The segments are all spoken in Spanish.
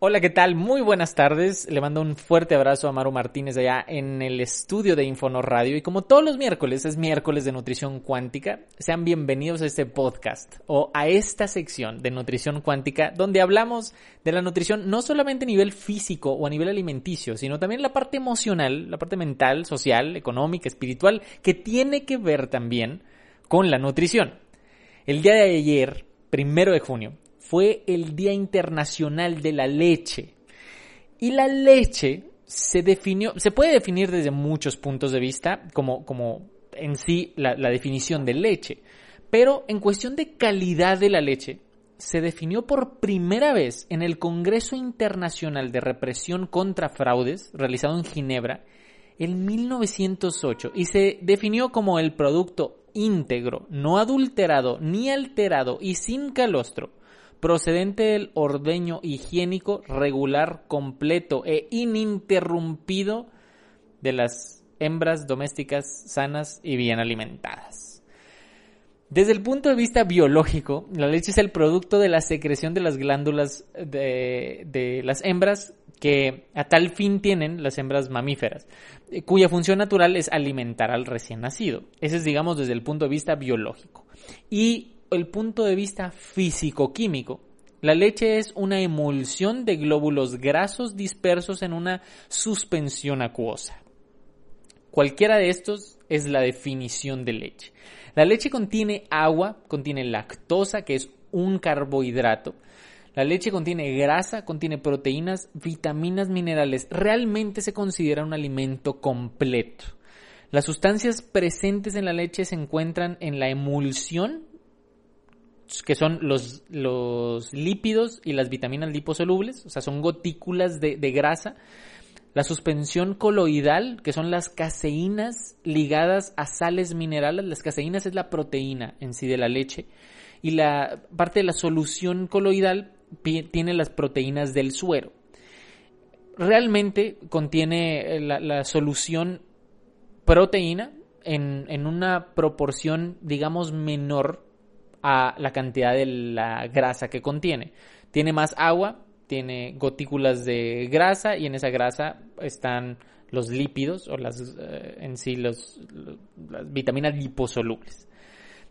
Hola, ¿qué tal? Muy buenas tardes. Le mando un fuerte abrazo a Maru Martínez allá en el estudio de Infonor Radio. Y como todos los miércoles, es miércoles de nutrición cuántica. Sean bienvenidos a este podcast o a esta sección de nutrición cuántica donde hablamos de la nutrición no solamente a nivel físico o a nivel alimenticio, sino también la parte emocional, la parte mental, social, económica, espiritual, que tiene que ver también con la nutrición. El día de ayer, primero de junio, fue el Día Internacional de la Leche. Y la leche se definió, se puede definir desde muchos puntos de vista, como, como en sí la, la definición de leche. Pero en cuestión de calidad de la leche, se definió por primera vez en el Congreso Internacional de Represión contra Fraudes, realizado en Ginebra, en 1908, y se definió como el producto íntegro, no adulterado ni alterado y sin calostro, procedente del ordeño higiénico regular, completo e ininterrumpido de las hembras domésticas sanas y bien alimentadas. Desde el punto de vista biológico, la leche es el producto de la secreción de las glándulas de, las hembras que a tal fin tienen las hembras mamíferas, eh, cuya función natural es alimentar al recién nacido. Ese es, digamos, desde el punto de vista biológico. Y el punto de vista físico-químico, la leche es una emulsión de glóbulos grasos dispersos en una suspensión acuosa. Cualquiera de estos es la definición de leche. La leche contiene agua, contiene lactosa, que es un carbohidrato, la leche contiene grasa, contiene proteínas, vitaminas, minerales. Realmente se considera un alimento completo. Las sustancias presentes en la leche se encuentran en la emulsión, que son los, los lípidos y las vitaminas liposolubles, o sea, son gotículas de, de grasa. La suspensión coloidal, que son las caseínas ligadas a sales minerales. Las caseínas es la proteína en sí de la leche. Y la parte de la solución coloidal tiene las proteínas del suero. Realmente contiene eh, la, solución proteína en, en, una proporción, digamos, menor a la cantidad de la grasa que contiene. Tiene más agua, tiene gotículas de grasa y en esa grasa están los lípidos o las eh, en sí los, las vitaminas liposolubles.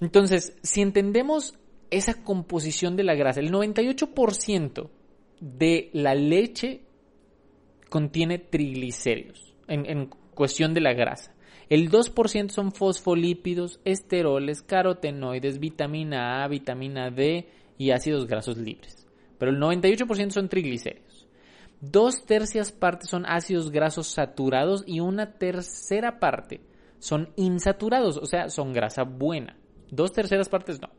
Entonces, si entendemos esa composición de la grasa. El 98% de la leche contiene triglicéridos en, cuestión de la grasa. El 2% son fosfolípidos, esteroles, carotenoides, vitamina A, vitamina D y ácidos grasos libres. Pero el 98% son triglicéridos. Dos tercias partes son ácidos grasos saturados y una tercera parte son insaturados, o sea, son grasa buena. Dos terceras partes no.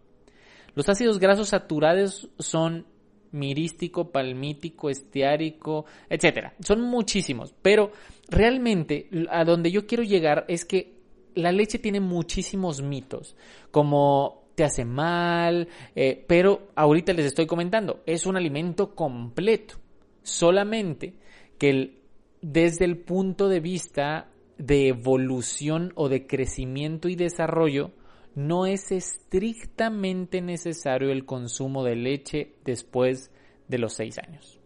Los ácidos grasos saturados son mirístico, palmítico, esteárico, etcétera. Son muchísimos, pero realmente a donde yo quiero llegar es que la leche tiene muchísimos mitos, como te hace mal, eh, pero ahorita les estoy comentando, es un alimento completo, solamente que desde el punto de vista de evolución o de crecimiento y desarrollo, no es estrictamente necesario el consumo de leche después de los 6 años.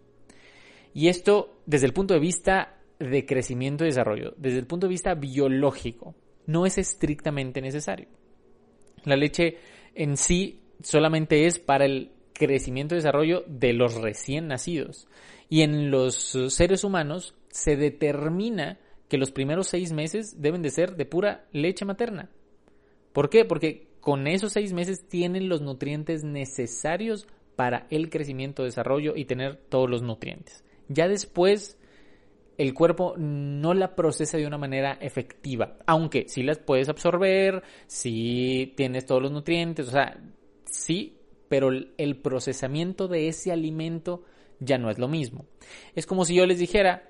Y esto desde el punto de vista de crecimiento y desarrollo, desde el punto de vista biológico, no es estrictamente necesario. La leche en sí solamente es para el crecimiento y desarrollo de los recién nacidos. Y en los seres humanos se determina que los primeros seis meses deben de ser de pura leche materna. ¿Por qué? Porque con esos seis meses tienen los nutrientes necesarios para el crecimiento, desarrollo y tener todos los nutrientes. Ya después el cuerpo no la procesa de una manera efectiva, aunque sí las puedes absorber, sí tienes todos los nutrientes, o sea, sí, pero el procesamiento de ese alimento ya no es lo mismo. Es como si yo les dijera,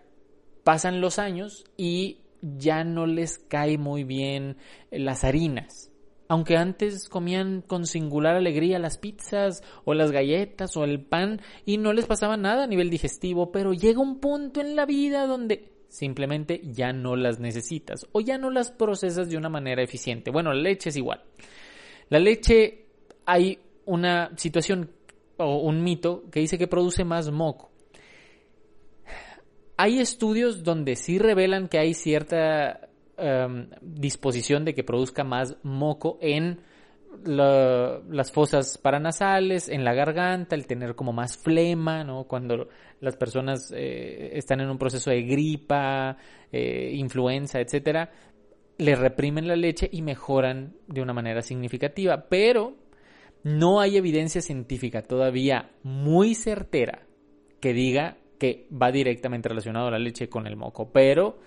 pasan los años y ya no les cae muy bien las harinas. Aunque antes comían con singular alegría las pizzas o las galletas o el pan y no les pasaba nada a nivel digestivo, pero llega un punto en la vida donde simplemente ya no las necesitas o ya no las procesas de una manera eficiente. Bueno, la leche es igual. La leche hay una situación o un mito que dice que produce más moco. Hay estudios donde sí revelan que hay cierta em, disposición de que produzca más moco en las fosas paranasales, en la garganta, el tener como más flema, ¿no? Cuando las personas eh, están en un proceso de gripa, eh, influenza, etcétera, le reprimen la leche y mejoran de una manera significativa. Pero no hay evidencia científica todavía muy certera que diga que va directamente relacionado a la leche con el moco. Pero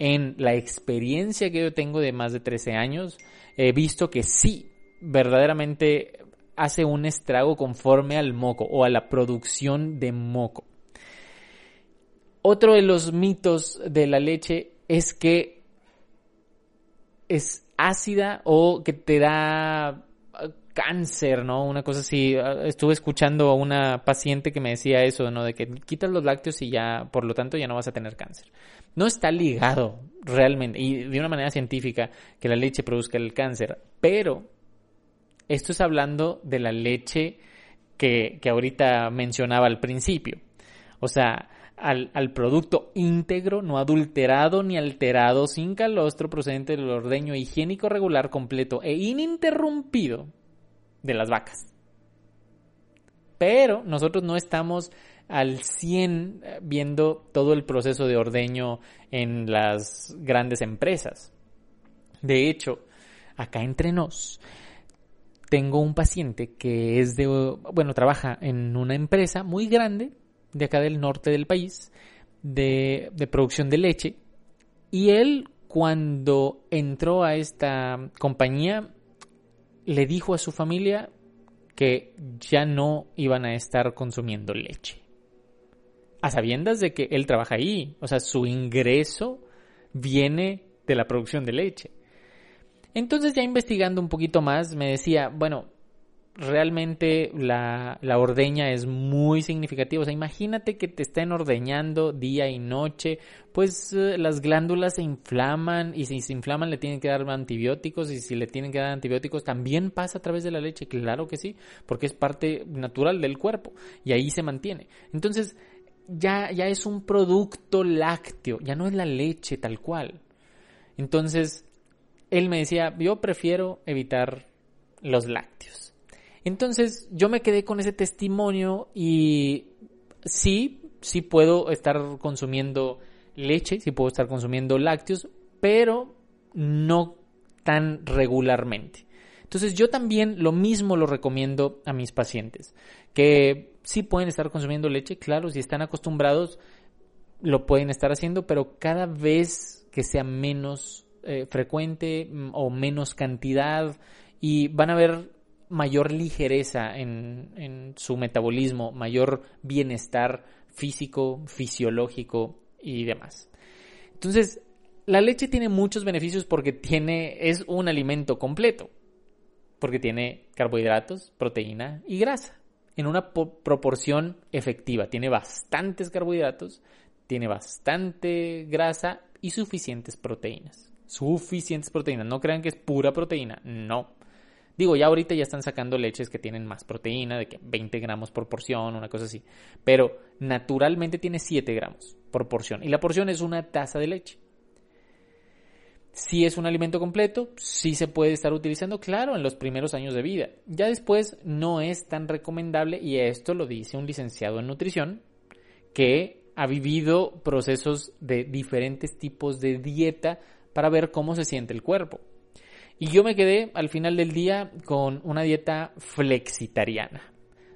en la experiencia que yo tengo de más de 13 años, he visto que sí, verdaderamente hace un estrago conforme al moco o a la producción de moco. Otro de los mitos de la leche es que es ácida o que te da cáncer, ¿no? Una cosa así. Estuve escuchando a una paciente que me decía eso, ¿no? De que quitas los lácteos y ya, por lo tanto, ya no vas a tener cáncer. No está ligado realmente y de una manera científica que la leche produzca el cáncer, pero esto es hablando de la leche que, que ahorita mencionaba al principio. O sea, al, al, producto íntegro, no adulterado ni alterado, sin calostro, procedente del ordeño higiénico regular, completo e ininterrumpido de las vacas. Pero nosotros no estamos al 100 eh, viendo todo el proceso de ordeño en las grandes empresas. De hecho, acá entre nos, tengo un paciente que es de, bueno, trabaja en una empresa muy grande de acá del norte del país de, de producción de leche y él cuando entró a esta compañía le dijo a su familia que ya no iban a estar consumiendo leche. A sabiendas de que él trabaja ahí, o sea, su ingreso viene de la producción de leche. Entonces ya investigando un poquito más, me decía, bueno, realmente la, ordeña es muy significativa. O sea, imagínate que te estén ordeñando día y noche, pues eh, las glándulas se inflaman y si se inflaman le tienen que dar antibióticos y si le tienen que dar antibióticos también pasa a través de la leche, claro que sí, porque es parte natural del cuerpo y ahí se mantiene. Entonces, ya, ya es un producto lácteo, ya no es la leche tal cual. Entonces, él me decía, yo prefiero evitar los lácteos. Entonces yo me quedé con ese testimonio y sí, sí puedo estar consumiendo leche, sí puedo estar consumiendo lácteos, pero no tan regularmente. Entonces yo también lo mismo lo recomiendo a mis pacientes, que sí pueden estar consumiendo leche, claro, si están acostumbrados lo pueden estar haciendo, pero cada vez que sea menos eh, frecuente mm, o menos cantidad y van a ver mayor ligereza en, su metabolismo, mayor bienestar físico, fisiológico y demás. Entonces, la leche tiene muchos beneficios porque tiene, es un alimento completo, porque tiene carbohidratos, proteína y grasa en una proporción efectiva. Tiene bastantes carbohidratos, tiene bastante grasa y suficientes proteínas. Suficientes proteínas. No crean que es pura proteína. No. Digo, ya ahorita ya están sacando leches que tienen más proteína, de que 20 gramos por porción, una cosa así. Pero naturalmente tiene 7 gramos por porción. Y la porción es una taza de leche. Si es un alimento completo, sí se puede estar utilizando, claro, en los primeros años de vida. Ya después no es tan recomendable, y esto lo dice un licenciado en nutrición, que ha vivido procesos de diferentes tipos de dieta para ver cómo se siente el cuerpo. Y yo me quedé al final del día con una dieta flexitariana,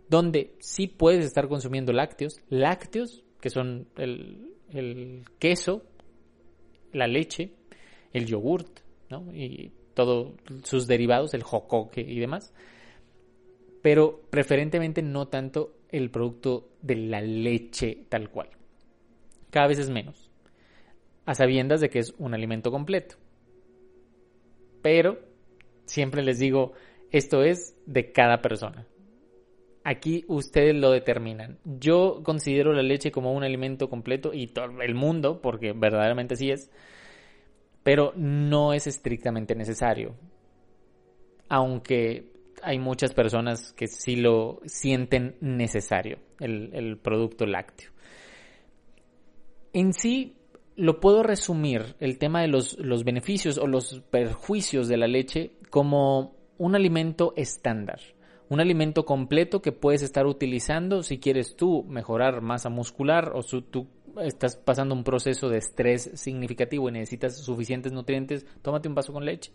donde sí puedes estar consumiendo lácteos, lácteos, que son el, queso, la leche, el yogurt, ¿no? Y todos sus derivados, el jocoque y demás. pero preferentemente no tanto el producto de la leche tal cual. Cada vez es menos, a sabiendas de que es un alimento completo. Pero siempre les digo, esto es de cada persona. Aquí ustedes lo determinan. Yo considero la leche como un alimento completo y todo el mundo, porque verdaderamente sí es, pero no es estrictamente necesario. Aunque hay muchas personas que sí lo sienten necesario, el, producto lácteo. En sí, lo puedo resumir, el tema de los, los beneficios o los perjuicios de la leche, como un alimento estándar un alimento completo que puedes estar utilizando si quieres tú mejorar masa muscular o si tú estás pasando un proceso de estrés significativo y necesitas suficientes nutrientes, tómate un vaso con leche.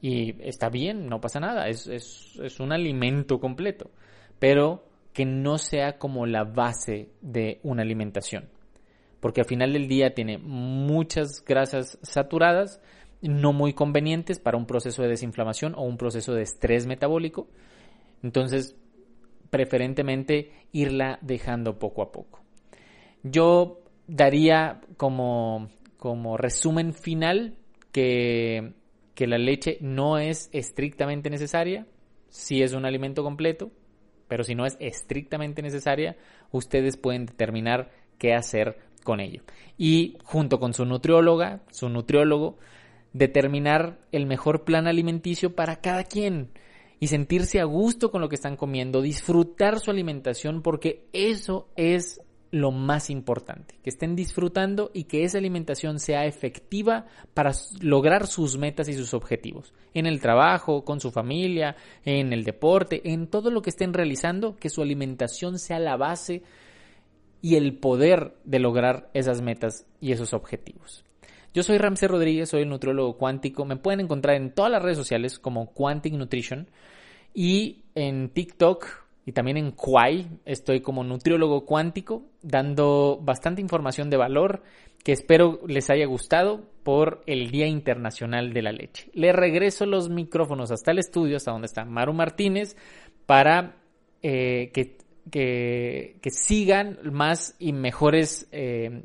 Y está bien, no pasa nada, es, es un alimento completo, pero que no sea como la base de una alimentación. Porque al final del día tiene muchas grasas saturadas, no muy convenientes para un proceso de desinflamación o un proceso de estrés metabólico. Entonces, preferentemente irla dejando poco a poco. Yo daría como, como resumen final que, que la leche no es estrictamente necesaria, si es un alimento completo, pero si no es estrictamente necesaria, ustedes pueden determinar qué hacer con ello. Y junto con su nutrióloga, su nutriólogo, determinar el mejor plan alimenticio para cada quien y sentirse a gusto con lo que están comiendo, disfrutar su alimentación porque eso es lo más importante, que estén disfrutando y que esa alimentación sea efectiva para lograr sus metas y sus objetivos, en el trabajo, con su familia, en el deporte, en todo lo que estén realizando, que su alimentación sea la base y el poder de lograr esas metas y esos objetivos. Yo soy Ramsey Rodríguez, soy el nutriólogo cuántico. Me pueden encontrar en todas las redes sociales como Quantic Nutrition y en TikTok y también en Kwai estoy como nutriólogo cuántico dando bastante información de valor que espero les haya gustado por el Día Internacional de la Leche. Le regreso los micrófonos hasta el estudio, hasta donde está Maru Martínez, para eh, que, que, sigan más y mejores eh,